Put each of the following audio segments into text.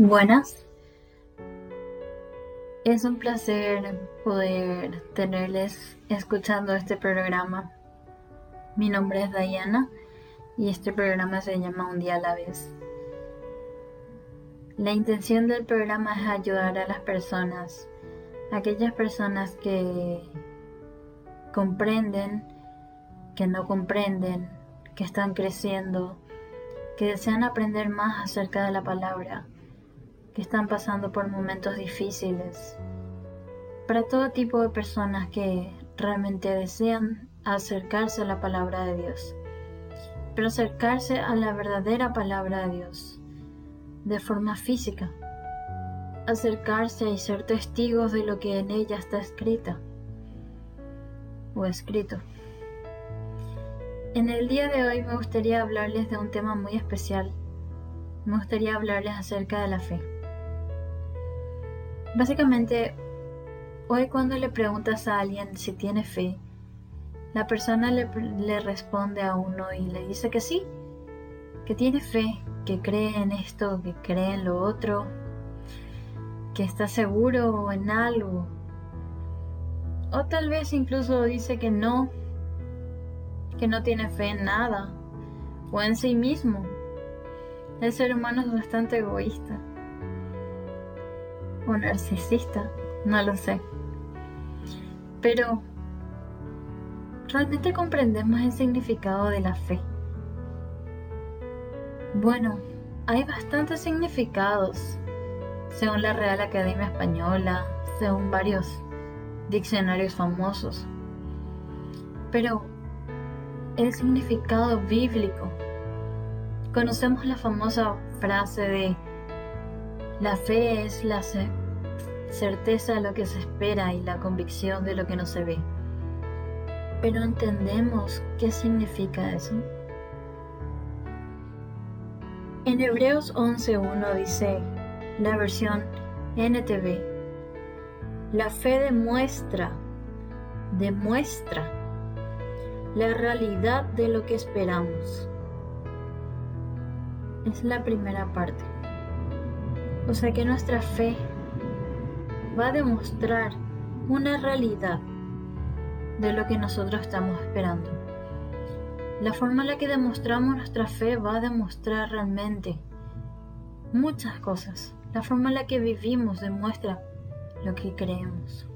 Buenas. Es un placer poder tenerles escuchando este programa. Mi nombre es Diana y este programa se llama Un día a la vez. La intención del programa es ayudar a las personas, aquellas personas que comprenden, que no comprenden, que están creciendo, que desean aprender más acerca de la palabra que están pasando por momentos difíciles, para todo tipo de personas que realmente desean acercarse a la palabra de Dios, pero acercarse a la verdadera palabra de Dios de forma física, acercarse y ser testigos de lo que en ella está escrita o escrito. En el día de hoy me gustaría hablarles de un tema muy especial. Me gustaría hablarles acerca de la fe. Básicamente, hoy cuando le preguntas a alguien si tiene fe, la persona le, responde a uno y le dice que sí, que tiene fe, que cree en esto, que cree en lo otro, que está seguro en algo. O tal vez incluso dice que no, que no tiene fe en nada o en sí mismo. El ser humano es bastante egoísta narcisista, no lo sé. Pero, ¿realmente comprendemos el significado de la fe? Bueno, hay bastantes significados, según la Real Academia Española, según varios diccionarios famosos. Pero, el significado bíblico. Conocemos la famosa frase de la fe es la certeza de lo que se espera y la convicción de lo que no se ve. Pero entendemos qué significa eso. En Hebreos 11.1 dice la versión NTV, la fe demuestra, demuestra la realidad de lo que esperamos. Es la primera parte. O sea que nuestra fe va a demostrar una realidad de lo que nosotros estamos esperando. La forma en la que demostramos nuestra fe va a demostrar realmente muchas cosas. La forma en la que vivimos demuestra lo que creemos.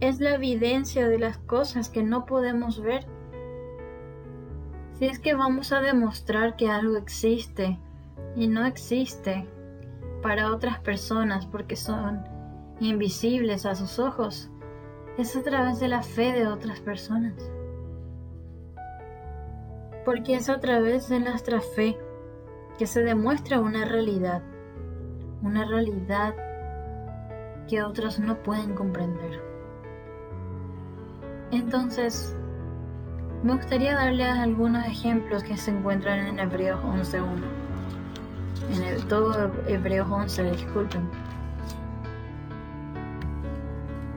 Es la evidencia de las cosas que no podemos ver. Si es que vamos a demostrar que algo existe y no existe para otras personas porque son invisibles a sus ojos, es a través de la fe de otras personas. Porque es a través de nuestra fe que se demuestra una realidad, una realidad que otros no pueden comprender. Entonces, me gustaría darles algunos ejemplos que se encuentran en Hebreos 11.1 en el, todo Hebreos 11, disculpen.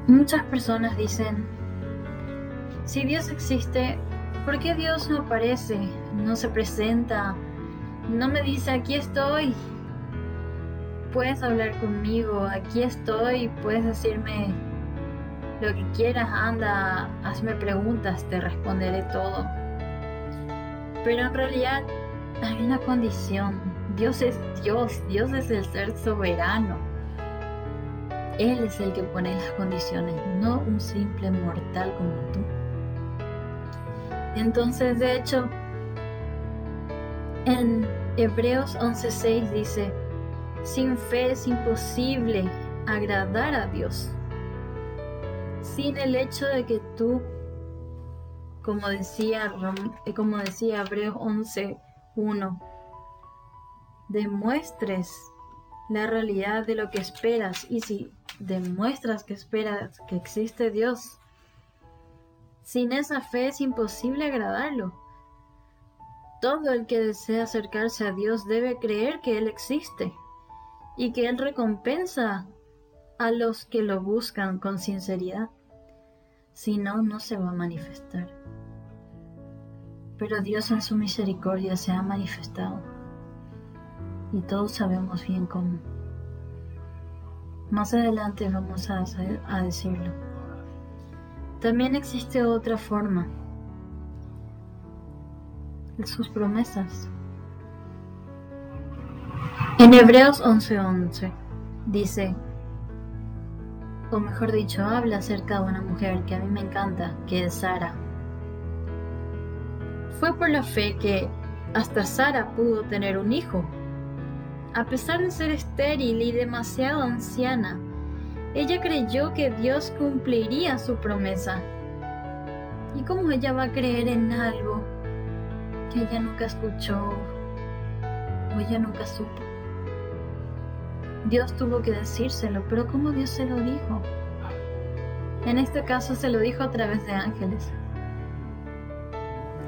Muchas personas dicen, si Dios existe, ¿por qué Dios no aparece, no se presenta, no me dice, aquí estoy? Puedes hablar conmigo, aquí estoy, puedes decirme lo que quieras, anda, hazme preguntas, te responderé todo. Pero en realidad hay una condición Dios es Dios, Dios es el ser soberano. Él es el que pone las condiciones, no un simple mortal como tú. Entonces, de hecho, en Hebreos 11:6 dice, sin fe es imposible agradar a Dios. Sin el hecho de que tú, como decía, como decía Hebreos 11:1, demuestres la realidad de lo que esperas y si demuestras que esperas que existe Dios, sin esa fe es imposible agradarlo. Todo el que desea acercarse a Dios debe creer que Él existe y que Él recompensa a los que lo buscan con sinceridad. Si no, no se va a manifestar. Pero Dios en su misericordia se ha manifestado Y todos sabemos bien cómo. Más adelante vamos a, decirlo. También existe otra forma. Sus promesas. En Hebreos 11:11 dice, o mejor dicho, habla acerca de una mujer que a mí me encanta, que es Sara. Fue por la fe que hasta Sara pudo tener un hijo. A pesar de ser estéril y demasiado anciana, ella creyó que Dios cumpliría su promesa. ¿Y cómo ella va a creer en algo que ella nunca escuchó o ella nunca supo? Dios tuvo que decírselo, pero ¿cómo Dios se lo dijo? En este caso se lo dijo a través de ángeles,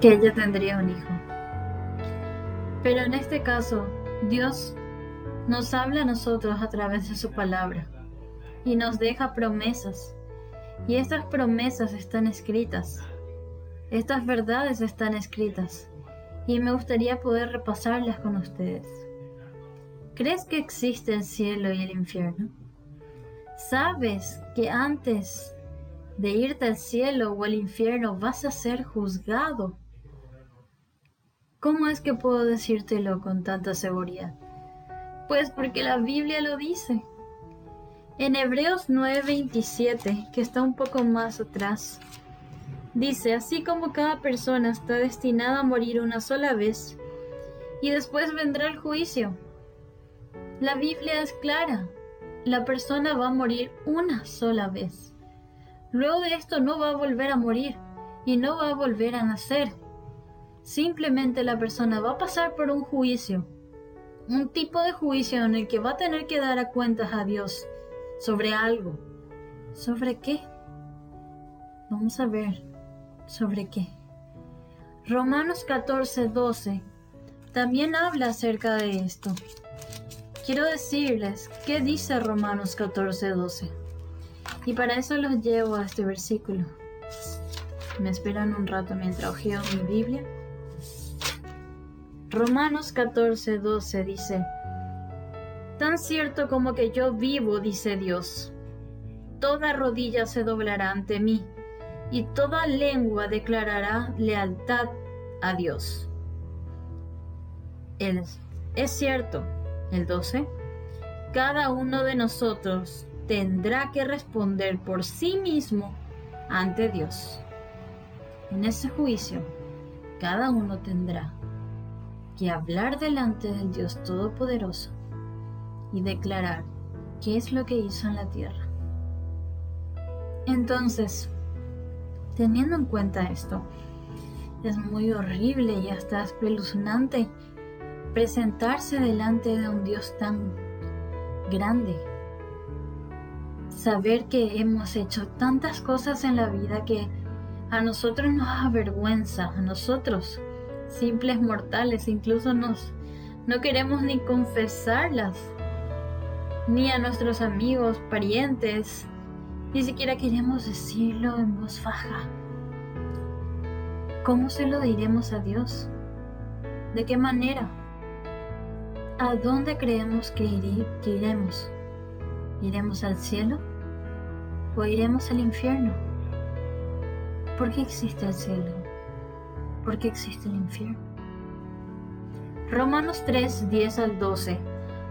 que ella tendría un hijo. Pero en este caso, Dios nos habla a nosotros a través de su palabra y nos deja promesas. Y estas promesas están escritas. Estas verdades están escritas. Y me gustaría poder repasarlas con ustedes. ¿Crees que existe el cielo y el infierno? ¿Sabes que antes de irte al cielo o al infierno vas a ser juzgado? ¿Cómo es que puedo decírtelo con tanta seguridad? Pues porque la Biblia lo dice. En Hebreos 9:27, que está un poco más atrás, dice, así como cada persona está destinada a morir una sola vez, y después vendrá el juicio. La Biblia es clara. La persona va a morir una sola vez. Luego de esto no va a volver a morir y no va a volver a nacer. Simplemente la persona va a pasar por un juicio. Un tipo de juicio en el que va a tener que dar a cuentas a Dios sobre algo. ¿Sobre qué? Vamos a ver. ¿Sobre qué? Romanos 14, 12 también habla acerca de esto. Quiero decirles qué dice Romanos 14, 12. Y para eso los llevo a este versículo. Me esperan un rato mientras ojeo mi Biblia. Romanos 14, 12 dice, Tan cierto como que yo vivo, dice Dios, toda rodilla se doblará ante mí y toda lengua declarará lealtad a Dios. Es, cierto, el 12. Cada uno de nosotros tendrá que responder por sí mismo ante Dios. En ese juicio, cada uno tendrá que hablar delante del Dios Todopoderoso y declarar qué es lo que hizo en la tierra. Entonces, teniendo en cuenta esto, es muy horrible y hasta espeluznante presentarse delante de un Dios tan grande. Saber que hemos hecho tantas cosas en la vida que a nosotros nos avergüenza, a nosotros, simples mortales, incluso nos no queremos ni confesarlas, ni a nuestros amigos, parientes, ni siquiera queremos decirlo en voz baja. ¿Cómo se lo diremos a Dios? ¿De qué manera? ¿A dónde creemos que, iremos? ¿Iremos al cielo o iremos al infierno? ¿Por qué existe el cielo? ¿Por qué existe el infierno? Romanos 3, 10 al 12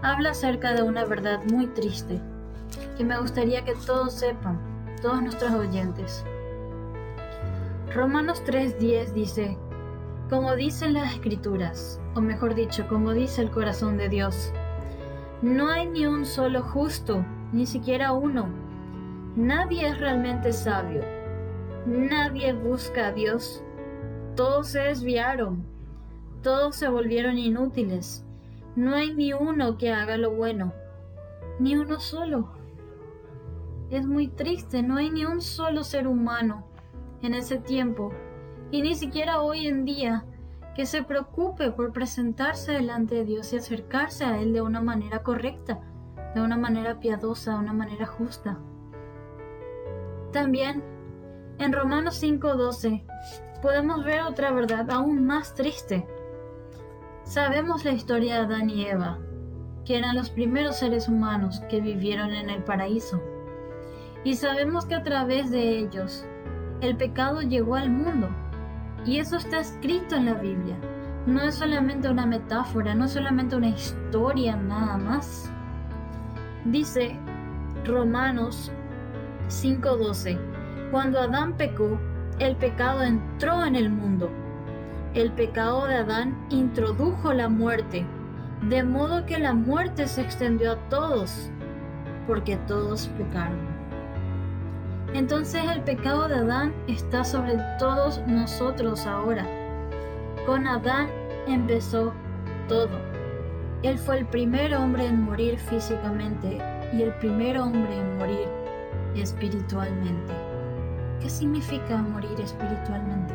habla acerca de una verdad muy triste que me gustaría que todos sepan, todos nuestros oyentes. Romanos 3:10 dice, como dicen las escrituras, o mejor dicho, como dice el corazón de Dios, no hay ni un solo justo, ni siquiera uno. Nadie es realmente sabio. Nadie busca a Dios. Todos se desviaron. Todos se volvieron inútiles. No hay ni uno que haga lo bueno. Ni uno solo. Es muy triste, no hay ni un solo ser humano en ese tiempo y ni siquiera hoy en día que se preocupe por presentarse delante de Dios y acercarse a Él de una manera correcta, de una manera piadosa, de una manera justa. También en Romanos 5:12 podemos ver otra verdad aún más triste. Sabemos la historia de Adán y Eva, que eran los primeros seres humanos que vivieron en el paraíso. Y sabemos que a través de ellos el pecado llegó al mundo. Y eso está escrito en la Biblia. No es solamente una metáfora, no es solamente una historia nada más. Dice Romanos 5:12, cuando Adán pecó, el pecado entró en el mundo. El pecado de Adán introdujo la muerte, de modo que la muerte se extendió a todos, porque todos pecaron. Entonces el pecado de Adán está sobre todos nosotros ahora. Con Adán empezó todo. Él fue el primer hombre en morir físicamente y el primer hombre en morir espiritualmente. ¿Qué significa morir espiritualmente?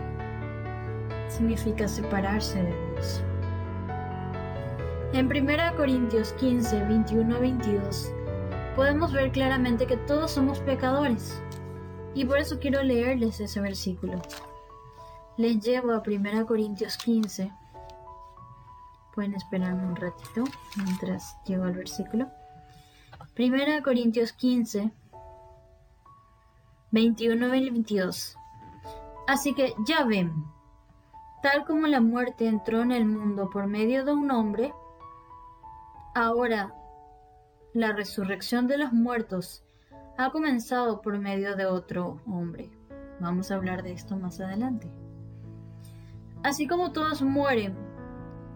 Significa separarse de Dios. En 1 Corintios 15, 21 22, podemos ver claramente que todos somos pecadores. Y por eso quiero leerles ese versículo. Les llevo a 1 Corintios 15. Pueden esperarme un ratito mientras llego al versículo. 1 Corintios 15, 21 y 22. Así que ya ven, tal como la muerte entró en el mundo por medio de un hombre, ahora la resurrección de los muertos ha comenzado por medio de otro hombre. Vamos a hablar de esto más adelante. Así como todos mueren,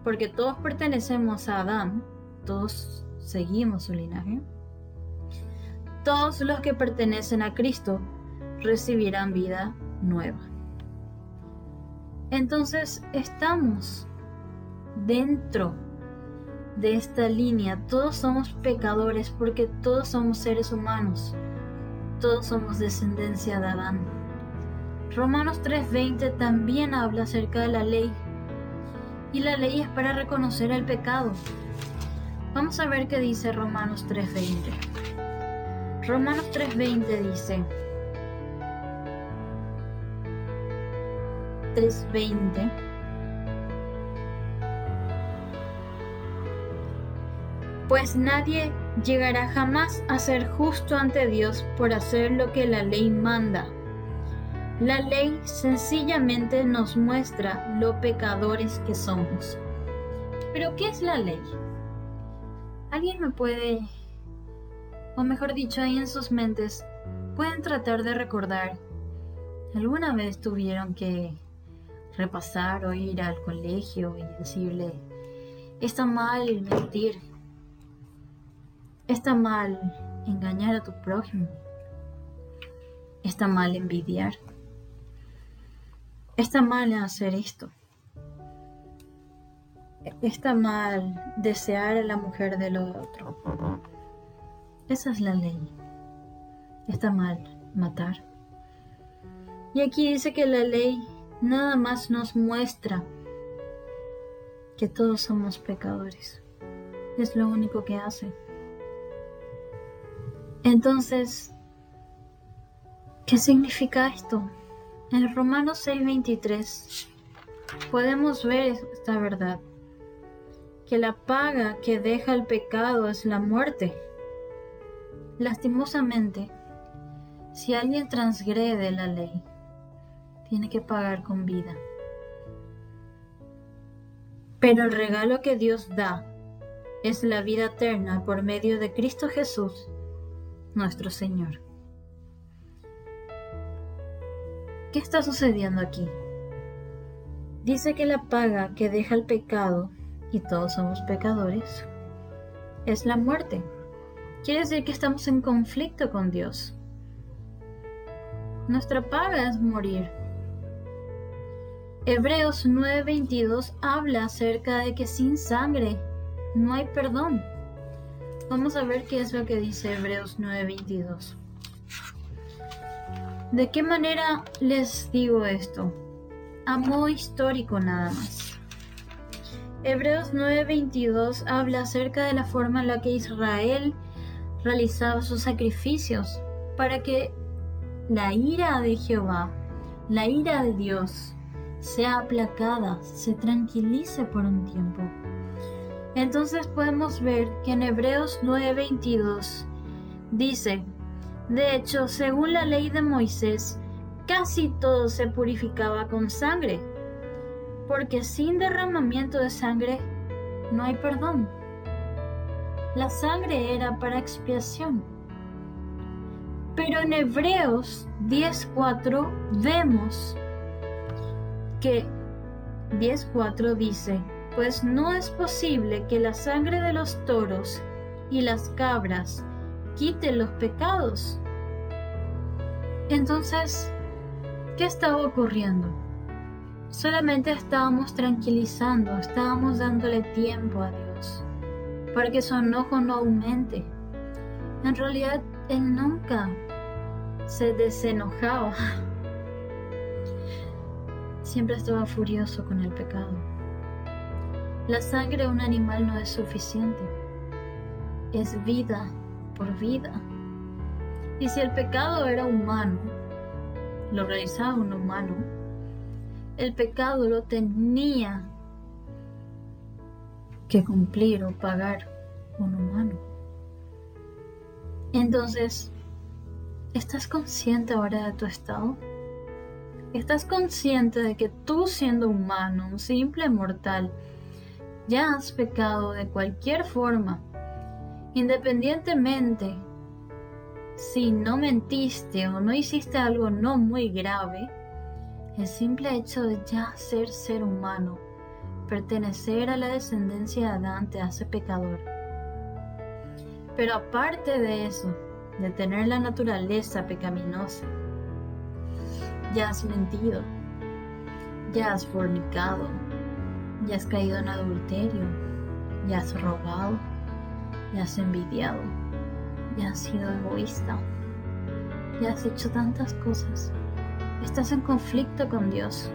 porque todos pertenecemos a Adán, todos seguimos su linaje, todos los que pertenecen a Cristo recibirán vida nueva. Entonces estamos dentro de esta línea. Todos somos pecadores porque todos somos seres humanos. Todos somos descendencia de Adán. Romanos 3:20 también habla acerca de la ley. Y la ley es para reconocer el pecado. Vamos a ver qué dice Romanos 3:20. Romanos 3:20 dice, 3:20 Pues nadie llegará jamás a ser justo ante Dios por hacer lo que la ley manda. La ley sencillamente nos muestra lo pecadores que somos. Pero ¿qué es la ley? ¿Alguien me puede, o mejor dicho, ahí en sus mentes, pueden tratar de recordar, alguna vez tuvieron que repasar o ir al colegio y decirle, está mal mentir, está mal engañar a tu prójimo, está mal envidiar, está mal hacer esto, está mal desear a la mujer del otro. Esa es la ley. Está mal matar. Y aquí dice que la ley nada más nos muestra que todos somos pecadores. Es lo único que hace. Entonces, ¿qué significa esto? En Romanos 6:23 podemos ver esta verdad, que la paga que deja el pecado es la muerte. Lastimosamente, si alguien transgrede la ley, tiene que pagar con vida. Pero el regalo que Dios da es la vida eterna por medio de Cristo Jesús, nuestro Señor. ¿Qué está sucediendo aquí? Dice que la paga que deja el pecado, y todos somos pecadores, es la muerte. Quiere decir que estamos en conflicto con Dios. Nuestra paga es morir, Hebreos 9:22 habla acerca de que sin sangre no hay perdón. Vamos a ver qué es lo que dice Hebreos 9:22. ¿De qué manera les digo esto? A modo histórico nada más. Hebreos 9:22 habla acerca de la forma en la que Israel realizaba sus sacrificios para que la ira de Jehová, la ira de Dios, sea aplacada, se tranquilice por un tiempo. Entonces podemos ver que en Hebreos 9:22 dice, de hecho, según la ley de Moisés, casi todo se purificaba con sangre, porque sin derramamiento de sangre no hay perdón. La sangre era para expiación. Pero en Hebreos 10.4 vemos que 10.4 dice, pues no es posible que la sangre de los toros y las cabras quite los pecados. Entonces, ¿qué estaba ocurriendo? Solamente estábamos tranquilizando, estábamos dándole tiempo a Dios para que su enojo no aumente. En realidad, Él nunca se desenojaba. Siempre estaba furioso con el pecado. La sangre de un animal no es suficiente. Es vida por vida. Y si el pecado era humano, lo realizaba un humano, el pecado lo tenía que cumplir o pagar un humano. Entonces, ¿estás consciente ahora de tu estado? ¿Estás consciente de que tú siendo humano, un simple mortal, ya has pecado de cualquier forma, independientemente si no mentiste o no hiciste algo no muy grave, el simple hecho de ya ser ser humano, pertenecer a la descendencia de Adán te hace pecador. Pero aparte de eso, de tener la naturaleza pecaminosa, ya has mentido, ya has fornicado, ya has caído en adulterio, ya has robado, ya has envidiado, ya has sido egoísta, ya has hecho tantas cosas. Estás en conflicto con Dios.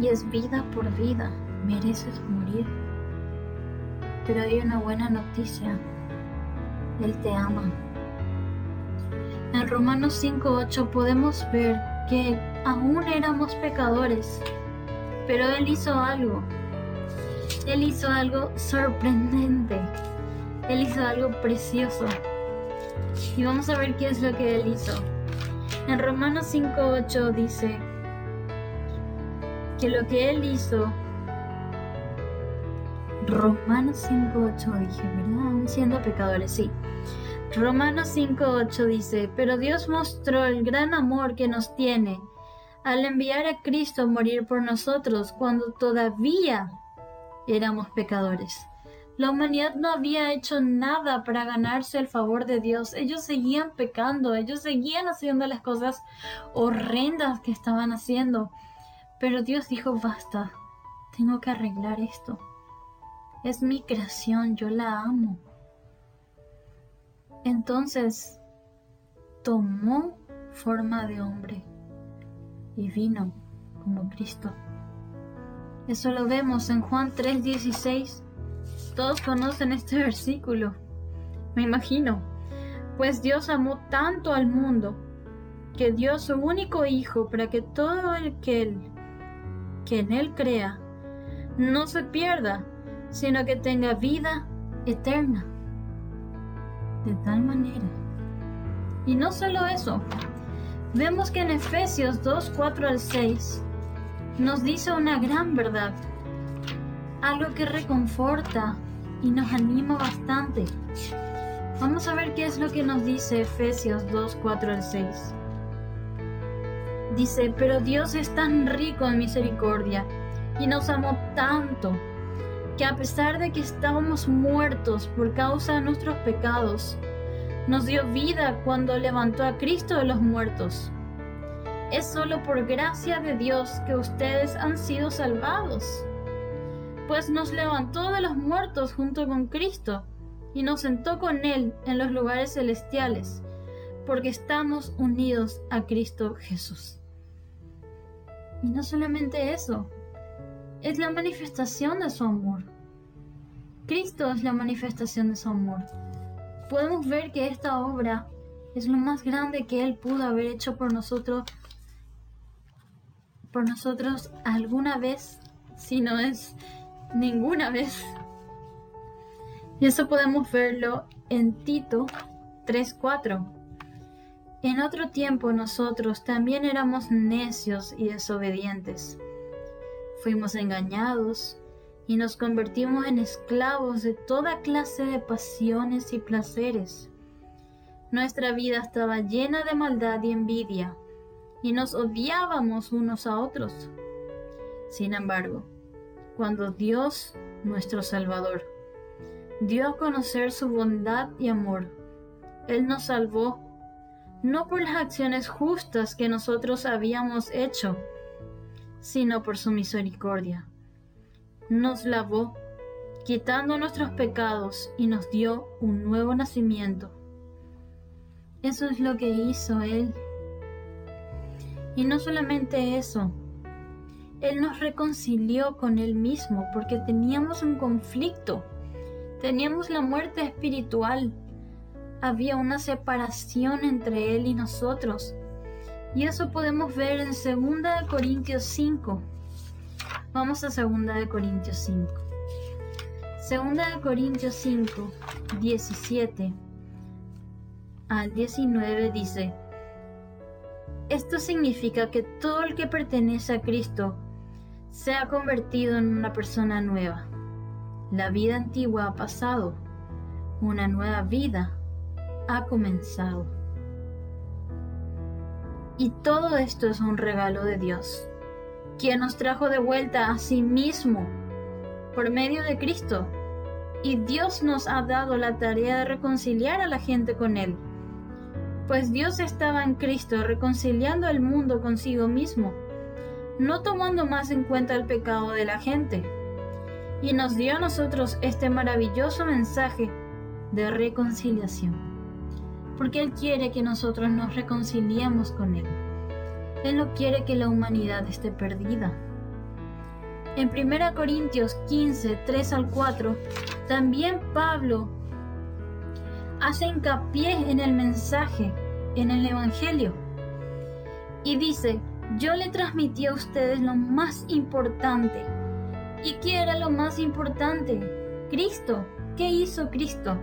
Y es vida por vida, mereces morir. Pero hay una buena noticia, Él te ama. En Romanos 5.8 podemos ver que aún éramos pecadores, pero Él hizo algo. Él hizo algo sorprendente. Él hizo algo precioso. Y vamos a ver qué es lo que Él hizo. En Romanos 5.8 dice que lo que él hizo, Romanos 5.8 dije, ¿verdad? Siendo pecadores, sí. Romanos 5.8 dice, pero Dios mostró el gran amor que nos tiene al enviar a Cristo a morir por nosotros cuando todavía éramos pecadores. La humanidad no había hecho nada para ganarse el favor de Dios. Ellos seguían pecando, ellos seguían haciendo las cosas horrendas que estaban haciendo. Pero Dios dijo, basta, tengo que arreglar esto. Es mi creación, yo la amo. Entonces tomó forma de hombre y vino como Cristo. Eso lo vemos en Juan 3:16 todos conocen este versículo, me imagino. Pues Dios amó tanto al mundo que dio su único Hijo para que todo el que, él, que en Él crea no se pierda, sino que tenga vida eterna. De tal manera. Y no solo eso, vemos que en Efesios 2, 4 al 6 nos dice una gran verdad, algo que reconforta y nos anima bastante. Vamos a ver qué es lo que nos dice Efesios 2, 4 al 6. Dice, pero Dios es tan rico en misericordia y nos amó tanto que a pesar de que estábamos muertos por causa de nuestros pecados, nos dio vida cuando levantó a Cristo de los muertos. Es solo por gracia de Dios que ustedes han sido salvados pues nos levantó de los muertos junto con Cristo y nos sentó con Él en los lugares celestiales, porque estamos unidos a Cristo Jesús. Y no solamente eso, es la manifestación de su amor. Cristo es la manifestación de su amor. Podemos ver que esta obra es lo más grande que Él pudo haber hecho por nosotros, por nosotros alguna vez, si no es ninguna vez. Y eso podemos verlo en Tito 3.4. En otro tiempo nosotros también éramos necios y desobedientes. Fuimos engañados y nos convertimos en esclavos de toda clase de pasiones y placeres. Nuestra vida estaba llena de maldad y envidia, y nos odiábamos unos a otros. Sin embargo, cuando Dios, nuestro Salvador, dio a conocer su bondad y amor, Él nos salvó, no por las acciones justas que nosotros habíamos hecho, sino por su misericordia nos lavó, quitando nuestros pecados y nos dio un nuevo nacimiento. Eso es lo que hizo Él. Y no solamente eso, Él nos reconcilió con Él mismo porque teníamos un conflicto, teníamos la muerte espiritual, había una separación entre Él y nosotros. Y eso podemos ver en 2 Corintios 5. Vamos a 2 de Corintios 5. 2 de Corintios 5, 17 al 19 dice, esto significa que todo el que pertenece a Cristo se ha convertido en una persona nueva. La vida antigua ha pasado, una nueva vida ha comenzado. Y todo esto es un regalo de Dios quien nos trajo de vuelta a sí mismo por medio de Cristo. Y Dios nos ha dado la tarea de reconciliar a la gente con Él. Pues Dios estaba en Cristo reconciliando al mundo consigo mismo, no tomando más en cuenta el pecado de la gente. Y nos dio a nosotros este maravilloso mensaje de reconciliación. Porque Él quiere que nosotros nos reconciliemos con Él. Él no quiere que la humanidad esté perdida. En 1 Corintios 15, 3 al 4, también Pablo hace hincapié en el mensaje, en el Evangelio, y dice, yo le transmití a ustedes lo más importante. ¿Y qué era lo más importante? Cristo. ¿Qué hizo Cristo?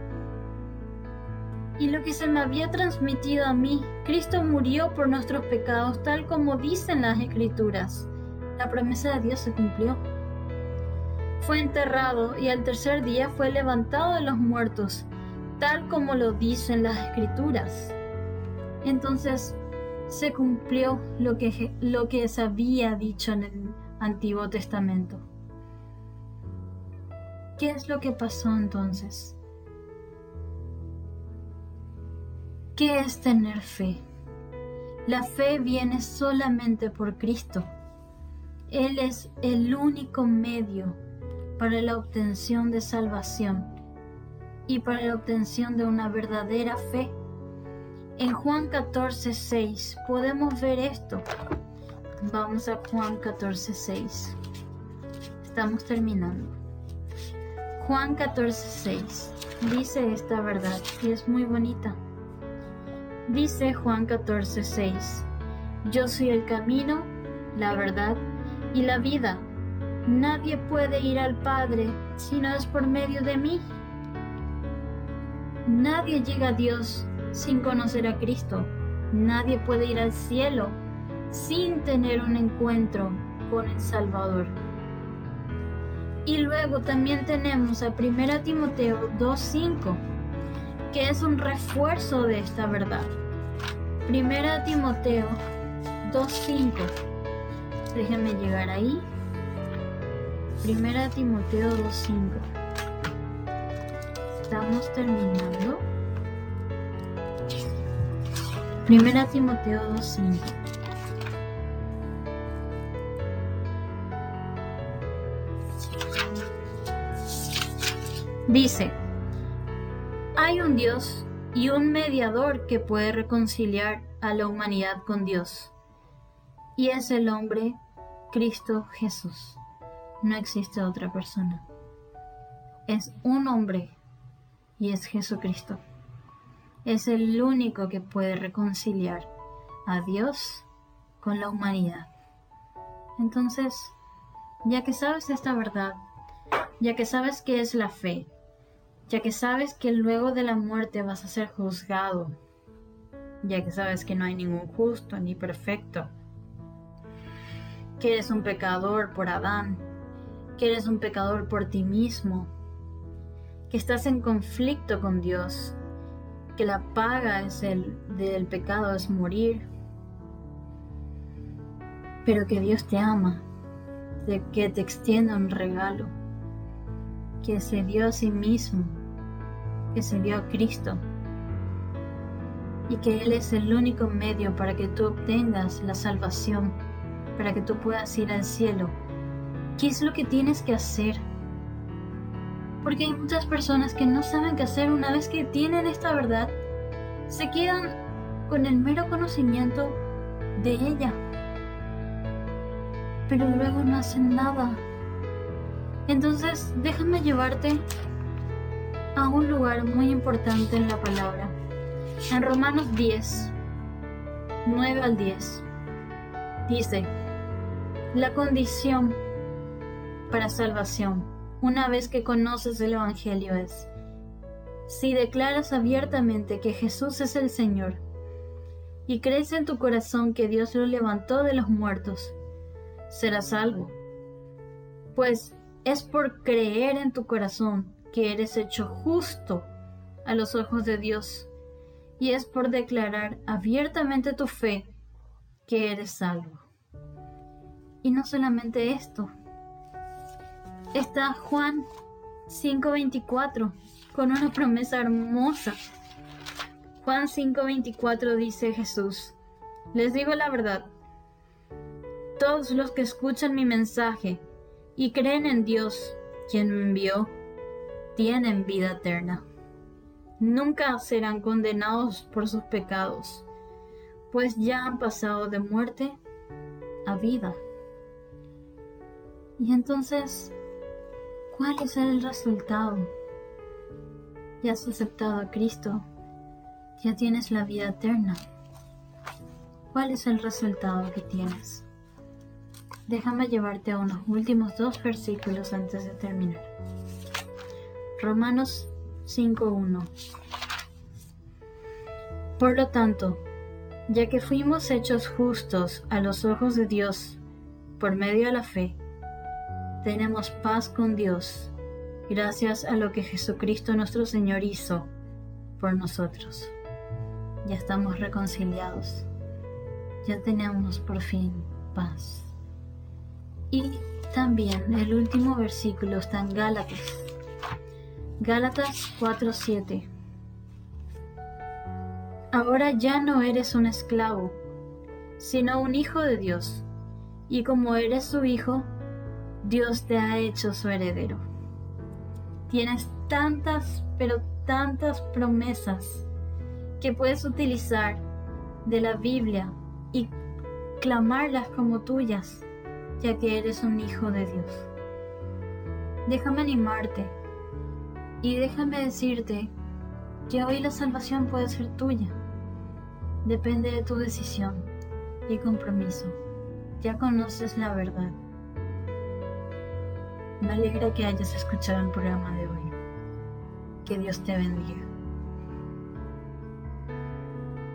Y lo que se me había transmitido a mí. Cristo murió por nuestros pecados tal como dicen las escrituras. La promesa de Dios se cumplió. Fue enterrado y al tercer día fue levantado de los muertos, tal como lo dicen las escrituras. Entonces se cumplió lo que, lo que se había dicho en el Antiguo Testamento. ¿Qué es lo que pasó entonces? ¿Qué es tener fe? La fe viene solamente por Cristo. Él es el único medio para la obtención de salvación y para la obtención de una verdadera fe. En Juan 14, 6 podemos ver esto. Vamos a Juan 14, 6. Estamos terminando. Juan 14, 6 dice esta verdad y es muy bonita. Dice Juan 14:6, Yo soy el camino, la verdad y la vida. Nadie puede ir al Padre si no es por medio de mí. Nadie llega a Dios sin conocer a Cristo. Nadie puede ir al cielo sin tener un encuentro con el Salvador. Y luego también tenemos a 1 Timoteo 2.5, que es un refuerzo de esta verdad. Primera Timoteo 2.5. Déjenme llegar ahí. Primera Timoteo 2.5. Estamos terminando. Primera Timoteo 2.5. Dice, hay un Dios y un mediador que puede reconciliar a la humanidad con Dios. Y es el hombre Cristo Jesús. No existe otra persona. Es un hombre y es Jesucristo. Es el único que puede reconciliar a Dios con la humanidad. Entonces, ya que sabes esta verdad, ya que sabes qué es la fe, ya que sabes que luego de la muerte vas a ser juzgado, ya que sabes que no hay ningún justo ni perfecto, que eres un pecador por Adán, que eres un pecador por ti mismo, que estás en conflicto con Dios, que la paga es el, del pecado es morir, pero que Dios te ama, de que te extienda un regalo, que se dio a sí mismo que se dio a Cristo y que Él es el único medio para que tú obtengas la salvación, para que tú puedas ir al cielo. ¿Qué es lo que tienes que hacer? Porque hay muchas personas que no saben qué hacer una vez que tienen esta verdad, se quedan con el mero conocimiento de ella, pero luego no hacen nada. Entonces, déjame llevarte a un lugar muy importante en la palabra. En Romanos 10, 9 al 10, dice, la condición para salvación, una vez que conoces el Evangelio es, si declaras abiertamente que Jesús es el Señor y crees en tu corazón que Dios lo levantó de los muertos, serás salvo. Pues es por creer en tu corazón que eres hecho justo a los ojos de Dios, y es por declarar abiertamente tu fe que eres salvo. Y no solamente esto, está Juan 5:24 con una promesa hermosa. Juan 5:24 dice Jesús, les digo la verdad, todos los que escuchan mi mensaje y creen en Dios, quien me envió, tienen vida eterna. Nunca serán condenados por sus pecados, pues ya han pasado de muerte a vida. Y entonces, ¿cuál es el resultado? Ya has aceptado a Cristo, ya tienes la vida eterna. ¿Cuál es el resultado que tienes? Déjame llevarte a unos últimos dos versículos antes de terminar. Romanos 5.1 Por lo tanto, ya que fuimos hechos justos a los ojos de Dios por medio de la fe, tenemos paz con Dios gracias a lo que Jesucristo nuestro Señor hizo por nosotros. Ya estamos reconciliados, ya tenemos por fin paz. Y también el último versículo está en Gálatas Gálatas 4:7 Ahora ya no eres un esclavo, sino un hijo de Dios, y como eres su hijo, Dios te ha hecho su heredero. Tienes tantas, pero tantas promesas que puedes utilizar de la Biblia y clamarlas como tuyas, ya que eres un hijo de Dios. Déjame animarte y déjame decirte que hoy la salvación puede ser tuya. Depende de tu decisión y compromiso. Ya conoces la verdad. Me alegra que hayas escuchado el programa de hoy. Que Dios te bendiga.